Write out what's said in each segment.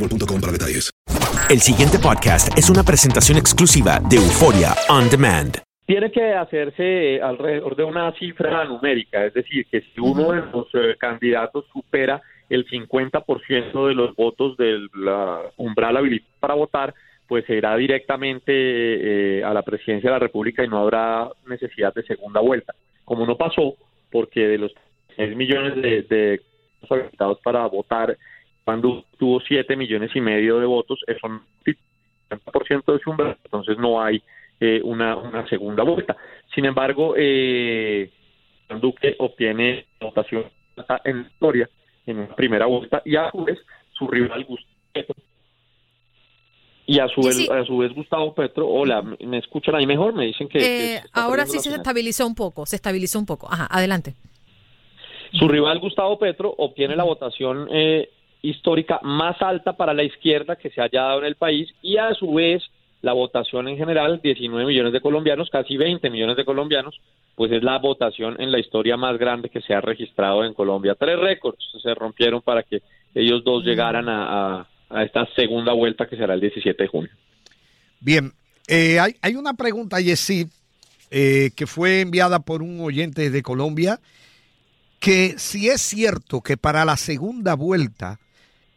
boostmobile.com para detalles. El siguiente podcast es una presentación exclusiva de Euforia On Demand. tiene que hacerse alrededor de una cifra numérica, es decir, que si uno de los eh, candidatos supera el 50% de los votos del la umbral habilitado para votar, pues se irá directamente eh, a la presidencia de la República y no habrá necesidad de segunda vuelta. Como no pasó, porque de los 6 millones de, de habilitados para votar, cuando tuvo 7 millones y medio de votos, eso no es 50% de su umbral, entonces no hay eh, una, una segunda vuelta. Sin embargo, eh, Duque obtiene votación en historia en una primera vuelta y a su vez su rival Gustavo Petro y a su, vez, sí. a su vez Gustavo Petro, hola, ¿me escuchan ahí mejor? Me dicen que... Eh, ahora sí la se señal. estabilizó un poco, se estabilizó un poco. Ajá, adelante. Su rival Gustavo Petro obtiene la votación eh, histórica más alta para la izquierda que se haya dado en el país y a su vez la votación en general, 19 millones de colombianos, casi 20 millones de colombianos, pues es la votación en la historia más grande que se ha registrado en Colombia. Tres récords se rompieron para que ellos dos llegaran a, esta segunda vuelta que será el 17 de junio. Bien, eh, hay, hay una pregunta, Yesid, eh, que fue enviada por un oyente de Colombia, que si es cierto que para la segunda vuelta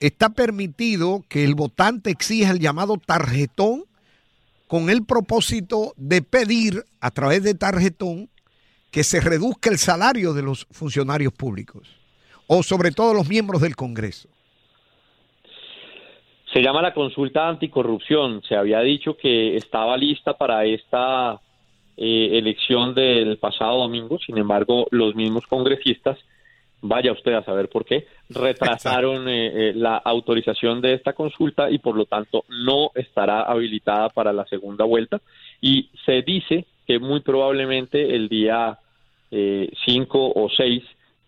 está permitido que el votante exija el llamado tarjetón con el propósito de pedir a través de tarjetón que se reduzca el salario de los funcionarios públicos o sobre todo los miembros del Congreso. Se llama la consulta anticorrupción. Se había dicho que estaba lista para esta eh, elección del pasado domingo. Sin embargo, los mismos congresistas, vaya usted a saber por qué, retrasaron eh, eh, la autorización de esta consulta y por lo tanto no estará habilitada para la segunda vuelta. Y se dice que muy probablemente el día 5 o 6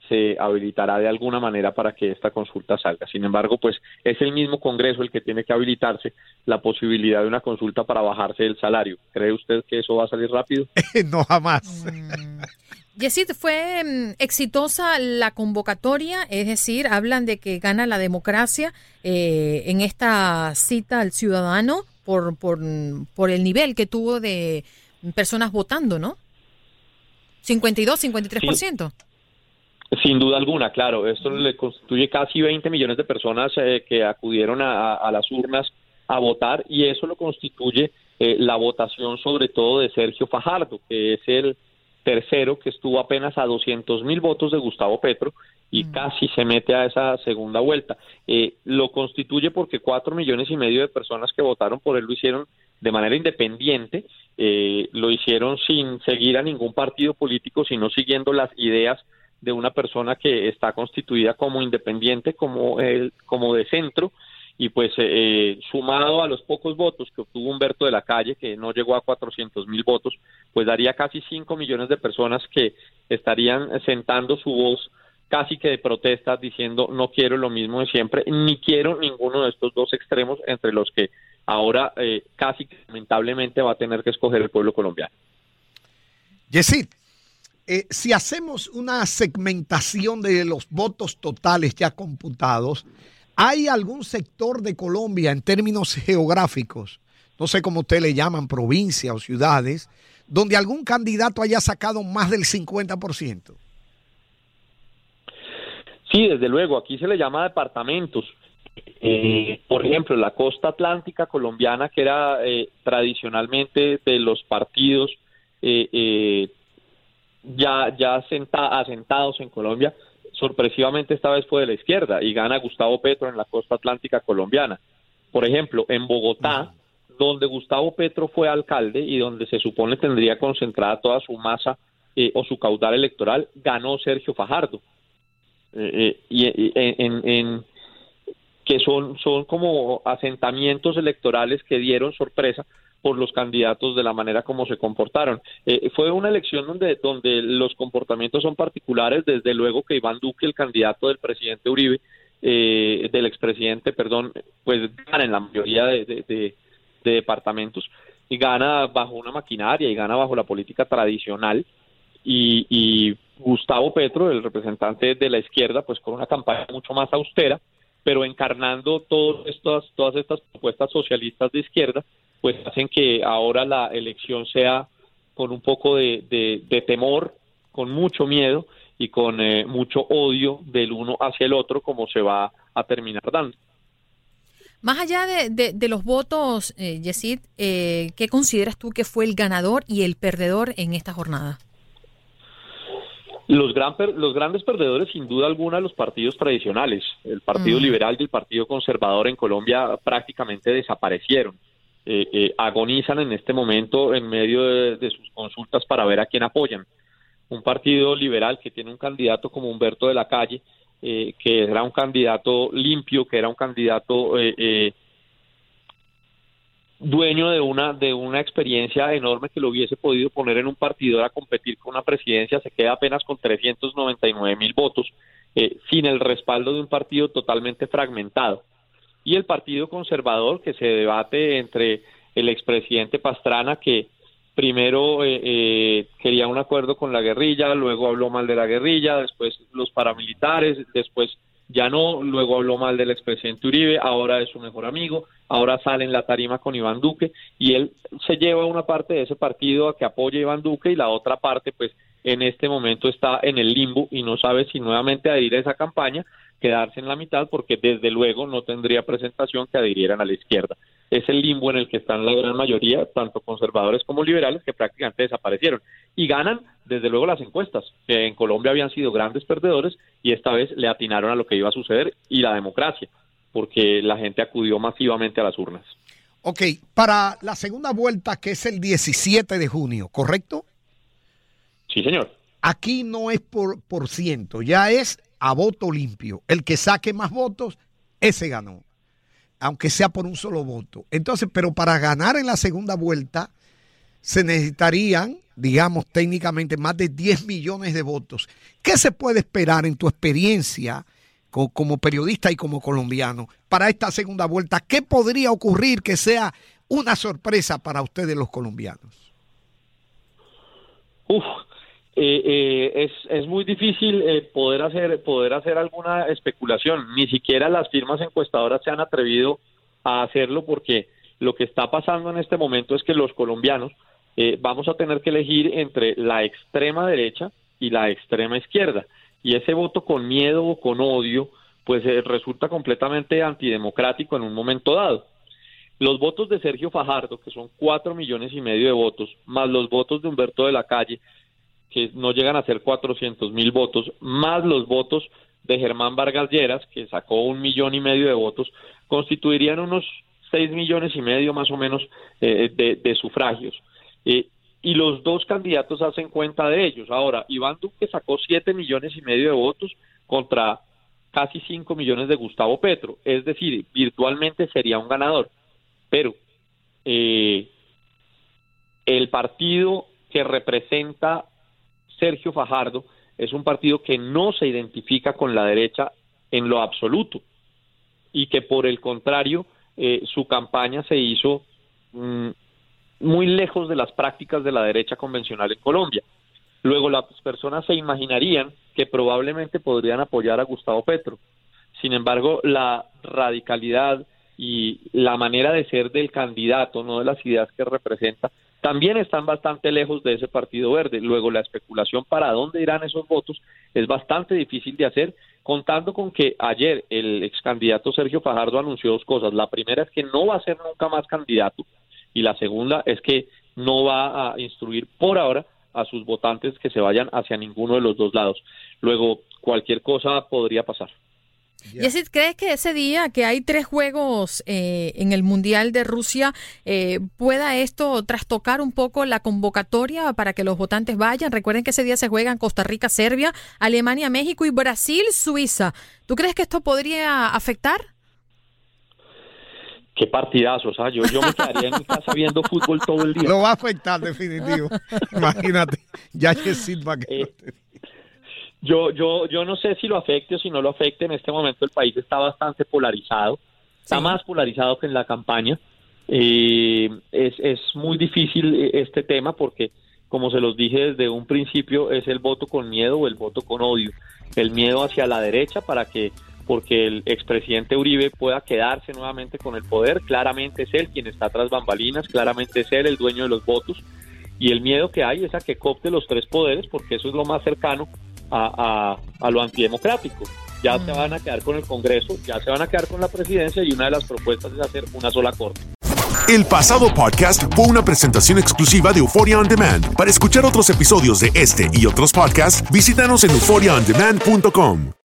se habilitará de alguna manera para que esta consulta salga. Sin embargo, pues es el mismo Congreso el que tiene que habilitarse la posibilidad de una consulta para bajarse el salario. ¿Cree usted que eso va a salir rápido? no jamás. Yesid, ¿fue mm, exitosa la convocatoria? Es decir, hablan de que gana la democracia eh, en esta cita al ciudadano por, por, por el nivel que tuvo de personas votando, ¿no? 52, 53%. Sin duda alguna, claro. Esto le constituye casi 20 millones de personas eh, que acudieron a, a- a las urnas a votar y eso lo constituye eh, la votación sobre todo de Sergio Fajardo, que es el tercero que estuvo apenas a 200 mil votos de Gustavo Petro y casi se mete a esa segunda vuelta. Eh, lo constituye porque cuatro millones y medio de personas que votaron por él lo hicieron de manera independiente, eh, lo hicieron sin seguir a ningún partido político, sino siguiendo las ideas de una persona que está constituida como independiente, como, el, como de centro, y pues eh, sumado a los pocos votos que obtuvo Humberto de la Calle, que no llegó a 400 mil votos, pues daría casi 5 millones de personas que estarían sentando su voz casi que de protesta diciendo no quiero lo mismo de siempre, ni quiero ninguno de estos dos extremos entre los que ahora eh, casi lamentablemente va a tener que escoger el pueblo colombiano. Yesid, eh, si hacemos una segmentación de los votos totales ya computados, ¿hay algún sector de Colombia en términos geográficos, no sé cómo usted le llaman, provincia o ciudades, donde algún candidato haya sacado más del 50%? Sí, desde luego, aquí se le llama departamentos. Eh, por ejemplo, la costa atlántica colombiana, que era eh, tradicionalmente de los partidos eh, ya, ya asentados en Colombia, sorpresivamente esta vez fue de la izquierda y gana Gustavo Petro en la costa atlántica colombiana. Por ejemplo, en Bogotá, donde Gustavo Petro fue alcalde y donde se supone tendría concentrada toda su masa o su caudal electoral, ganó Sergio Fajardo. y en, en que son, son como asentamientos electorales que dieron sorpresa por los candidatos de la manera como se comportaron. Eh, fue una elección donde, donde los comportamientos son particulares, desde luego que Iván Duque, el candidato del presidente Uribe, eh, del expresidente, perdón, pues gana en la mayoría de, departamentos y gana bajo una maquinaria y gana bajo la política tradicional y, y Gustavo Petro, el representante de la izquierda, pues con una campaña mucho más austera, pero encarnando todas estas, todas estas propuestas socialistas de izquierda, pues hacen que ahora la elección sea con un poco de, temor, con mucho miedo y con eh, mucho odio del uno hacia el otro, como se va a terminar dando. Más allá de, los votos, eh, Yesid, eh, ¿qué consideras tú que fue el ganador y el perdedor en esta jornada? Los, gran, los grandes perdedores, sin duda alguna, los partidos tradicionales. El Partido mm. Liberal y el Partido Conservador en Colombia prácticamente desaparecieron. Eh, eh, agonizan en este momento en medio de, sus consultas para ver a quién apoyan. Un partido liberal que tiene un candidato como Humberto de la Calle, eh, que era un candidato limpio, que era un candidato eh, dueño de una de una experiencia enorme que lo hubiese podido poner en un partido a competir con una presidencia se queda apenas con 399 mil votos eh, sin el respaldo de un partido totalmente fragmentado y el partido conservador que se debate entre el expresidente Pastrana que primero eh, eh, quería un acuerdo con la guerrilla luego habló mal de la guerrilla después los paramilitares después ya no, luego habló mal del expresidente Uribe, ahora es su mejor amigo, ahora sale en la tarima con Iván Duque y él se lleva una parte de ese partido a que apoye a Iván Duque y la otra parte pues en este momento está en el limbo y no sabe si nuevamente adherir a esa campaña, quedarse en la mitad porque desde luego no tendría presentación que adhirieran a la izquierda. Es el limbo en el que están la gran mayoría, tanto conservadores como liberales, que prácticamente desaparecieron. Y ganan desde luego las encuestas, que en Colombia habían sido grandes perdedores y esta vez le atinaron a lo que iba a suceder y la democracia, porque la gente acudió masivamente a las urnas. Ok, para la segunda vuelta, que es el 17 de junio, ¿correcto? Sí, señor. Aquí no es por, por ciento, ya es a voto limpio. El que saque más votos, ese ganó, aunque sea por un solo voto. Entonces, pero para ganar en la segunda vuelta, se necesitarían digamos técnicamente, más de 10 millones de votos. ¿Qué se puede esperar en tu experiencia como periodista y como colombiano para esta segunda vuelta? ¿Qué podría ocurrir que sea una sorpresa para ustedes los colombianos? Uf, eh, eh, es, es muy difícil eh, poder hacer poder hacer alguna especulación. Ni siquiera las firmas encuestadoras se han atrevido a hacerlo porque lo que está pasando en este momento es que los colombianos eh, vamos a tener que elegir entre la extrema derecha y la extrema izquierda. Y ese voto con miedo o con odio, pues eh, resulta completamente antidemocrático en un momento dado. Los votos de Sergio Fajardo, que son cuatro millones y medio de votos, más los votos de Humberto de la Calle, que no llegan a ser 400 mil votos, más los votos de Germán Vargas Lleras, que sacó un millón y medio de votos, constituirían unos 6 millones y medio más o menos eh, de, sufragios. Eh, y los dos candidatos hacen cuenta de ellos. Ahora, Iván Duque sacó 7 millones y medio de votos contra casi 5 millones de Gustavo Petro, es decir, virtualmente sería un ganador. Pero eh, el partido que representa Sergio Fajardo es un partido que no se identifica con la derecha en lo absoluto y que por el contrario eh, su campaña se hizo mm, muy lejos de las prácticas de la derecha convencional en Colombia. Luego las personas se imaginarían que probablemente podrían apoyar a Gustavo Petro. Sin embargo, la radicalidad y la manera de ser del candidato, no de las ideas que representa, también están bastante lejos de ese Partido Verde. Luego, la especulación para dónde irán esos votos es bastante difícil de hacer, contando con que ayer el ex candidato Sergio Fajardo anunció dos cosas. La primera es que no va a ser nunca más candidato y la segunda es que no va a instruir por ahora a sus votantes que se vayan hacia ninguno de los dos lados. Luego, cualquier cosa podría pasar. ¿Y si crees que ese día que hay tres juegos eh, en el Mundial de Rusia, eh, pueda esto trastocar un poco la convocatoria para que los votantes vayan? Recuerden que ese día se juegan Costa Rica, Serbia, Alemania, México y Brasil, Suiza. ¿Tú crees que esto podría afectar? Qué partidazos, ¿ah? Yo, yo me quedaría en mi casa viendo fútbol todo el día. Lo va a afectar, definitivo. Imagínate, ya que Silva que... Eh, yo, yo, yo no sé si lo afecte o si no lo afecte. En este momento el país está bastante polarizado, está más polarizado que en la campaña. Eh, es, es muy difícil este tema porque, como se los dije desde un principio, es el voto con miedo o el voto con odio. El miedo hacia la derecha para que porque el expresidente Uribe pueda quedarse nuevamente con el poder. Claramente es él quien está tras bambalinas, claramente es él el dueño de los votos. Y el miedo que hay es a que copte los tres poderes, porque eso es lo más cercano a, a, lo antidemocrático. Ya se van a quedar con el Congreso, ya se van a quedar con la presidencia y una de las propuestas es hacer una sola corte. El pasado podcast fue una presentación exclusiva de Euphoria On Demand. Para escuchar otros episodios de este y otros podcasts, visítanos en euphoriaondemand.com.